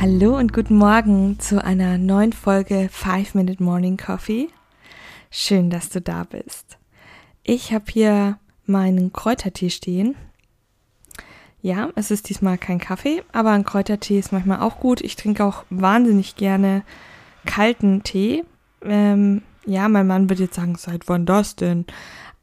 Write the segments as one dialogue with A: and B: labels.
A: Hallo und guten Morgen zu einer neuen Folge 5 Minute Morning Coffee. Schön, dass du da bist. Ich habe hier meinen Kräutertee stehen ja, es ist diesmal kein Kaffee, aber ein Kräutertee ist manchmal auch gut. Ich trinke auch wahnsinnig gerne kalten Tee. Ähm, ja, mein Mann wird jetzt sagen, seit wann das denn?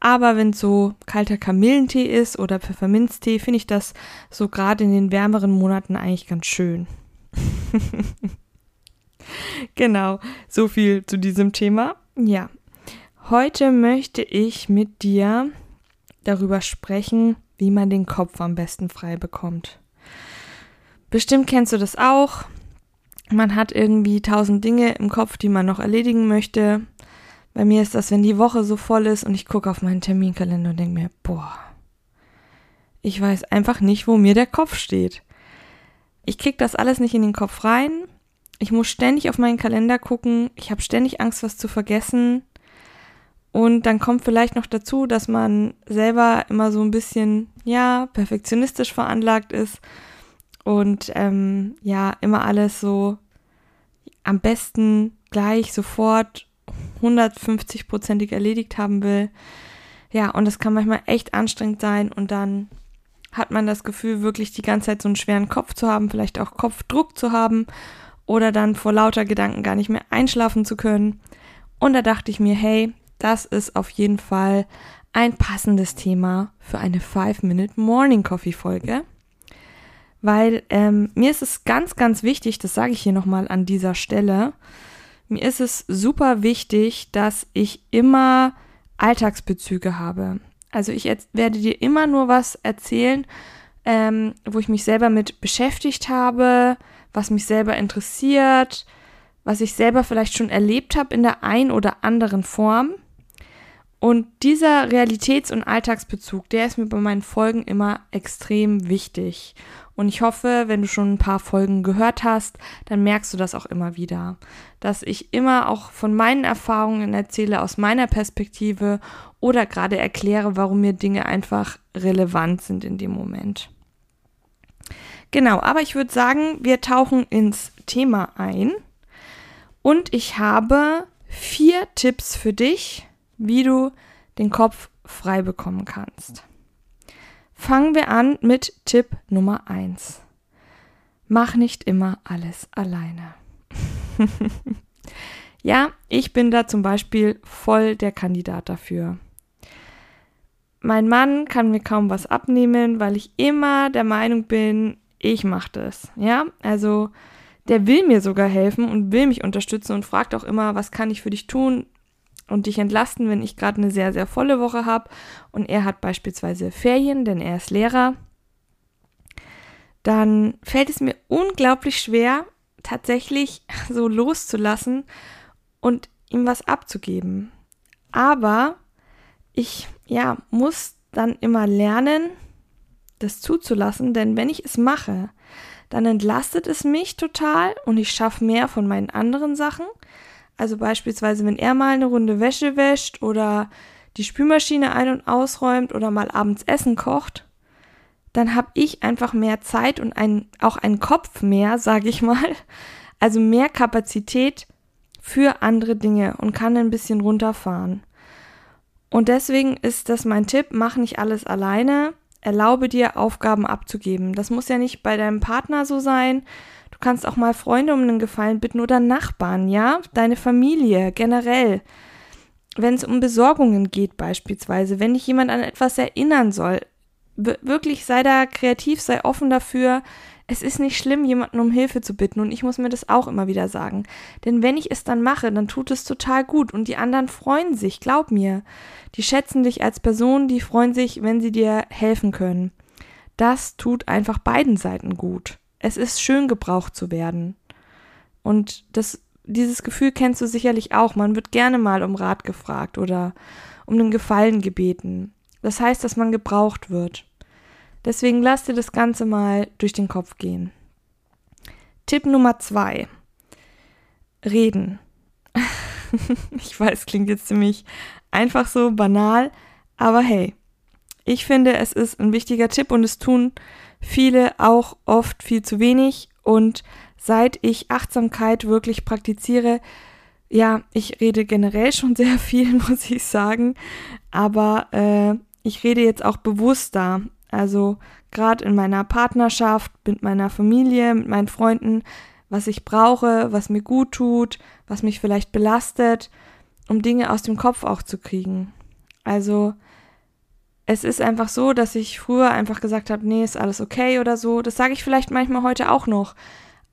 A: Aber wenn so kalter Kamillentee ist oder Pfefferminztee, finde ich das so gerade in den wärmeren Monaten eigentlich ganz schön. genau, so viel zu diesem Thema. Ja, heute möchte ich mit dir darüber sprechen, wie man den Kopf am besten frei bekommt. Bestimmt kennst du das auch. Man hat irgendwie tausend Dinge im Kopf, die man noch erledigen möchte. Bei mir ist das, wenn die Woche so voll ist und ich gucke auf meinen Terminkalender und denke mir, boah, ich weiß einfach nicht, wo mir der Kopf steht. Ich krieg das alles nicht in den Kopf rein. Ich muss ständig auf meinen Kalender gucken. Ich habe ständig Angst, was zu vergessen. Und dann kommt vielleicht noch dazu, dass man selber immer so ein bisschen, ja, perfektionistisch veranlagt ist und ähm, ja, immer alles so am besten gleich sofort 150-prozentig erledigt haben will. Ja, und das kann manchmal echt anstrengend sein und dann hat man das Gefühl, wirklich die ganze Zeit so einen schweren Kopf zu haben, vielleicht auch Kopfdruck zu haben oder dann vor lauter Gedanken gar nicht mehr einschlafen zu können. Und da dachte ich mir, hey, das ist auf jeden Fall ein passendes Thema für eine 5-Minute Morning Coffee Folge. Weil ähm, mir ist es ganz, ganz wichtig, das sage ich hier nochmal an dieser Stelle, mir ist es super wichtig, dass ich immer Alltagsbezüge habe. Also ich werde dir immer nur was erzählen, ähm, wo ich mich selber mit beschäftigt habe, was mich selber interessiert, was ich selber vielleicht schon erlebt habe in der ein oder anderen Form. Und dieser Realitäts- und Alltagsbezug, der ist mir bei meinen Folgen immer extrem wichtig. Und ich hoffe, wenn du schon ein paar Folgen gehört hast, dann merkst du das auch immer wieder. Dass ich immer auch von meinen Erfahrungen erzähle, aus meiner Perspektive oder gerade erkläre, warum mir Dinge einfach relevant sind in dem Moment. Genau, aber ich würde sagen, wir tauchen ins Thema ein. Und ich habe vier Tipps für dich, wie du den Kopf frei bekommen kannst. Fangen wir an mit Tipp Nummer 1. Mach nicht immer alles alleine. ja, ich bin da zum Beispiel voll der Kandidat dafür. Mein Mann kann mir kaum was abnehmen, weil ich immer der Meinung bin, ich mache das. Ja, also der will mir sogar helfen und will mich unterstützen und fragt auch immer, was kann ich für dich tun? Und dich entlasten, wenn ich gerade eine sehr, sehr volle Woche habe und er hat beispielsweise Ferien, denn er ist Lehrer, dann fällt es mir unglaublich schwer, tatsächlich so loszulassen und ihm was abzugeben. Aber ich, ja, muss dann immer lernen, das zuzulassen, denn wenn ich es mache, dann entlastet es mich total und ich schaffe mehr von meinen anderen Sachen. Also beispielsweise, wenn er mal eine Runde Wäsche wäscht oder die Spülmaschine ein- und ausräumt oder mal abends Essen kocht, dann habe ich einfach mehr Zeit und ein, auch einen Kopf mehr, sage ich mal. Also mehr Kapazität für andere Dinge und kann ein bisschen runterfahren. Und deswegen ist das mein Tipp, mach nicht alles alleine, erlaube dir Aufgaben abzugeben. Das muss ja nicht bei deinem Partner so sein, Du kannst auch mal Freunde um einen Gefallen bitten oder Nachbarn, ja? Deine Familie generell. Wenn es um Besorgungen geht beispielsweise, wenn dich jemand an etwas erinnern soll, wirklich sei da kreativ, sei offen dafür. Es ist nicht schlimm, jemanden um Hilfe zu bitten und ich muss mir das auch immer wieder sagen. Denn wenn ich es dann mache, dann tut es total gut und die anderen freuen sich, glaub mir. Die schätzen dich als Person, die freuen sich, wenn sie dir helfen können. Das tut einfach beiden Seiten gut es ist schön gebraucht zu werden. Und das dieses Gefühl kennst du sicherlich auch. Man wird gerne mal um Rat gefragt oder um einen Gefallen gebeten. Das heißt, dass man gebraucht wird. Deswegen lass dir das Ganze mal durch den Kopf gehen. Tipp Nummer zwei. Reden. ich weiß, klingt jetzt ziemlich einfach so banal, aber hey, ich finde, es ist ein wichtiger Tipp und es tun viele auch oft viel zu wenig. Und seit ich Achtsamkeit wirklich praktiziere, ja, ich rede generell schon sehr viel, muss ich sagen, aber äh, ich rede jetzt auch bewusster. Also gerade in meiner Partnerschaft, mit meiner Familie, mit meinen Freunden, was ich brauche, was mir gut tut, was mich vielleicht belastet, um Dinge aus dem Kopf auch zu kriegen. Also es ist einfach so, dass ich früher einfach gesagt habe, nee, ist alles okay oder so. Das sage ich vielleicht manchmal heute auch noch.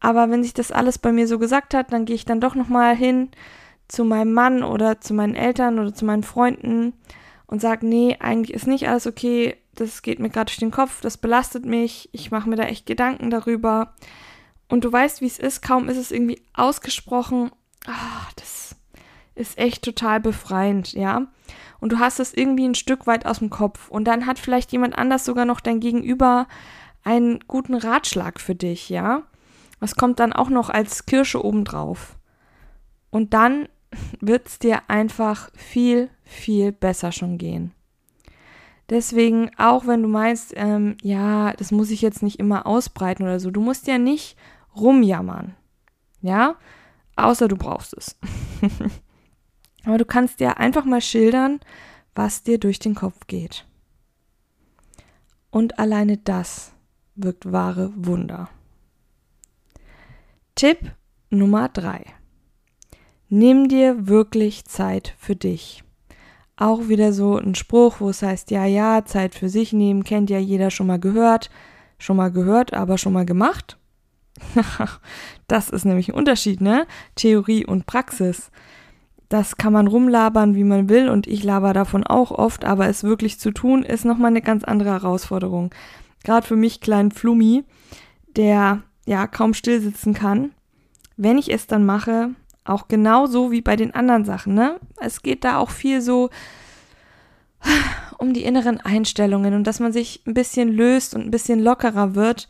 A: Aber wenn sich das alles bei mir so gesagt hat, dann gehe ich dann doch nochmal hin zu meinem Mann oder zu meinen Eltern oder zu meinen Freunden und sage, nee, eigentlich ist nicht alles okay, das geht mir gerade durch den Kopf, das belastet mich, ich mache mir da echt Gedanken darüber. Und du weißt, wie es ist, kaum ist es irgendwie ausgesprochen. Ah, das ist echt total befreiend, ja. Und du hast es irgendwie ein Stück weit aus dem Kopf. Und dann hat vielleicht jemand anders sogar noch dein Gegenüber einen guten Ratschlag für dich, ja. Was kommt dann auch noch als Kirsche obendrauf. Und dann wird es dir einfach viel, viel besser schon gehen. Deswegen, auch wenn du meinst, ähm, ja, das muss ich jetzt nicht immer ausbreiten oder so, du musst ja nicht rumjammern. Ja? Außer du brauchst es. Aber du kannst dir einfach mal schildern, was dir durch den Kopf geht. Und alleine das wirkt wahre Wunder. Tipp Nummer drei: Nimm dir wirklich Zeit für dich auch wieder so ein Spruch, wo es heißt, ja, ja, Zeit für sich nehmen, kennt ja jeder schon mal gehört. Schon mal gehört, aber schon mal gemacht? das ist nämlich ein Unterschied, ne? Theorie und Praxis. Das kann man rumlabern, wie man will, und ich laber davon auch oft, aber es wirklich zu tun, ist nochmal eine ganz andere Herausforderung. Gerade für mich, kleinen Flummi, der ja kaum still sitzen kann. Wenn ich es dann mache, auch genauso wie bei den anderen Sachen, ne? Es geht da auch viel so um die inneren Einstellungen und dass man sich ein bisschen löst und ein bisschen lockerer wird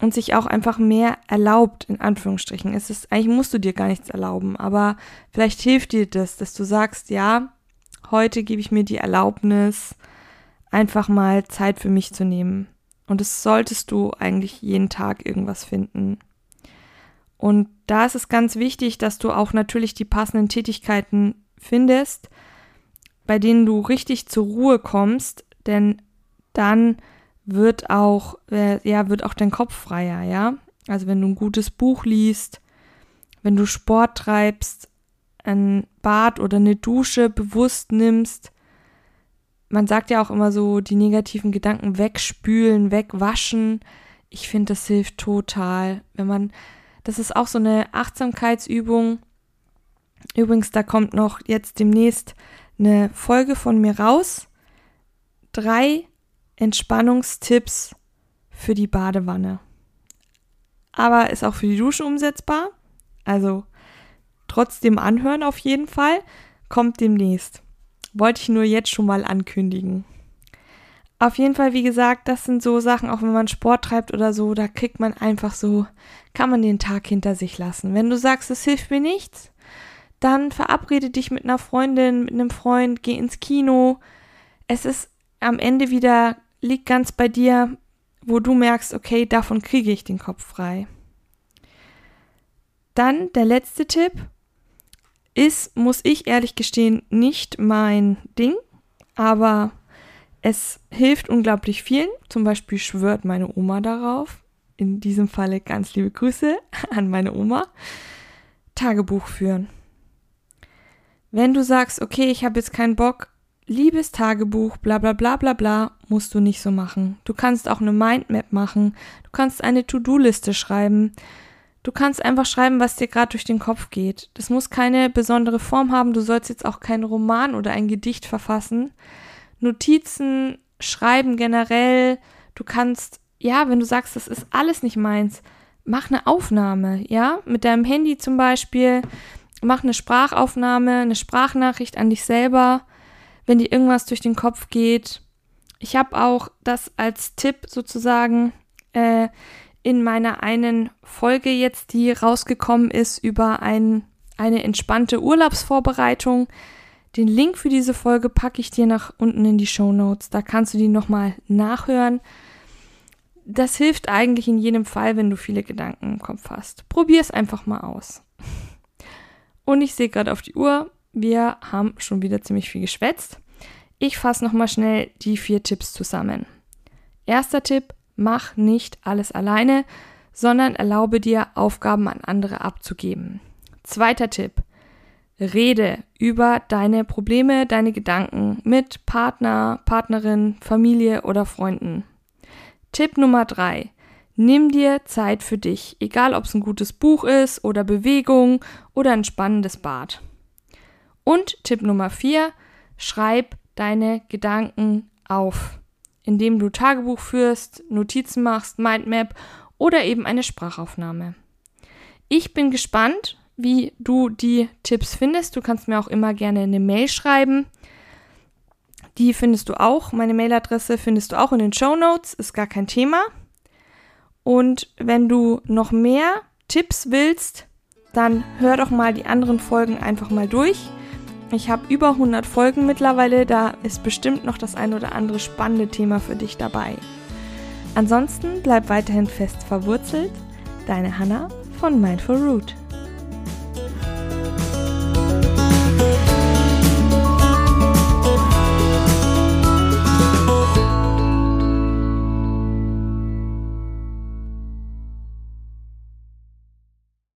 A: und sich auch einfach mehr erlaubt, in Anführungsstrichen. Es ist, eigentlich musst du dir gar nichts erlauben, aber vielleicht hilft dir das, dass du sagst, ja, heute gebe ich mir die Erlaubnis, einfach mal Zeit für mich zu nehmen. Und das solltest du eigentlich jeden Tag irgendwas finden. Und da ist es ganz wichtig, dass du auch natürlich die passenden Tätigkeiten findest, bei denen du richtig zur Ruhe kommst, denn dann wird auch, äh, ja, wird auch dein Kopf freier, ja. Also wenn du ein gutes Buch liest, wenn du Sport treibst, ein Bad oder eine Dusche bewusst nimmst. Man sagt ja auch immer so, die negativen Gedanken wegspülen, wegwaschen. Ich finde, das hilft total, wenn man das ist auch so eine Achtsamkeitsübung. Übrigens, da kommt noch jetzt demnächst eine Folge von mir raus. Drei Entspannungstipps für die Badewanne. Aber ist auch für die Dusche umsetzbar. Also trotzdem anhören auf jeden Fall. Kommt demnächst. Wollte ich nur jetzt schon mal ankündigen. Auf jeden Fall, wie gesagt, das sind so Sachen, auch wenn man Sport treibt oder so, da kriegt man einfach so, kann man den Tag hinter sich lassen. Wenn du sagst, es hilft mir nichts, dann verabrede dich mit einer Freundin, mit einem Freund, geh ins Kino. Es ist am Ende wieder, liegt ganz bei dir, wo du merkst, okay, davon kriege ich den Kopf frei. Dann der letzte Tipp ist, muss ich ehrlich gestehen, nicht mein Ding, aber es hilft unglaublich vielen. Zum Beispiel schwört meine Oma darauf. In diesem Falle ganz liebe Grüße an meine Oma. Tagebuch führen. Wenn du sagst, okay, ich habe jetzt keinen Bock, liebes Tagebuch, bla bla bla bla bla, musst du nicht so machen. Du kannst auch eine Mindmap machen. Du kannst eine To-Do-Liste schreiben. Du kannst einfach schreiben, was dir gerade durch den Kopf geht. Das muss keine besondere Form haben. Du sollst jetzt auch keinen Roman oder ein Gedicht verfassen. Notizen schreiben generell. Du kannst, ja, wenn du sagst, das ist alles nicht meins, mach eine Aufnahme, ja, mit deinem Handy zum Beispiel. Mach eine Sprachaufnahme, eine Sprachnachricht an dich selber, wenn dir irgendwas durch den Kopf geht. Ich habe auch das als Tipp sozusagen äh, in meiner einen Folge jetzt, die rausgekommen ist über ein, eine entspannte Urlaubsvorbereitung. Den Link für diese Folge packe ich dir nach unten in die Show Notes. Da kannst du die nochmal nachhören. Das hilft eigentlich in jedem Fall, wenn du viele Gedanken im Kopf hast. Probier es einfach mal aus. Und ich sehe gerade auf die Uhr, wir haben schon wieder ziemlich viel geschwätzt. Ich fasse nochmal schnell die vier Tipps zusammen. Erster Tipp, mach nicht alles alleine, sondern erlaube dir, Aufgaben an andere abzugeben. Zweiter Tipp, rede über deine Probleme, deine Gedanken mit Partner, Partnerin, Familie oder Freunden. Tipp Nummer drei, nimm dir Zeit für dich, egal ob es ein gutes Buch ist oder Bewegung oder ein spannendes Bad. Und Tipp Nummer vier, schreib deine Gedanken auf indem du Tagebuch führst, Notizen machst, Mindmap oder eben eine Sprachaufnahme. Ich bin gespannt, wie du die Tipps findest. Du kannst mir auch immer gerne eine Mail schreiben. Die findest du auch. Meine Mailadresse findest du auch in den Show Notes. Ist gar kein Thema. Und wenn du noch mehr Tipps willst, dann hör doch mal die anderen Folgen einfach mal durch. Ich habe über 100 Folgen mittlerweile, da ist bestimmt noch das ein oder andere spannende Thema für dich dabei. Ansonsten bleib weiterhin fest verwurzelt. Deine Hanna von Mindful Root.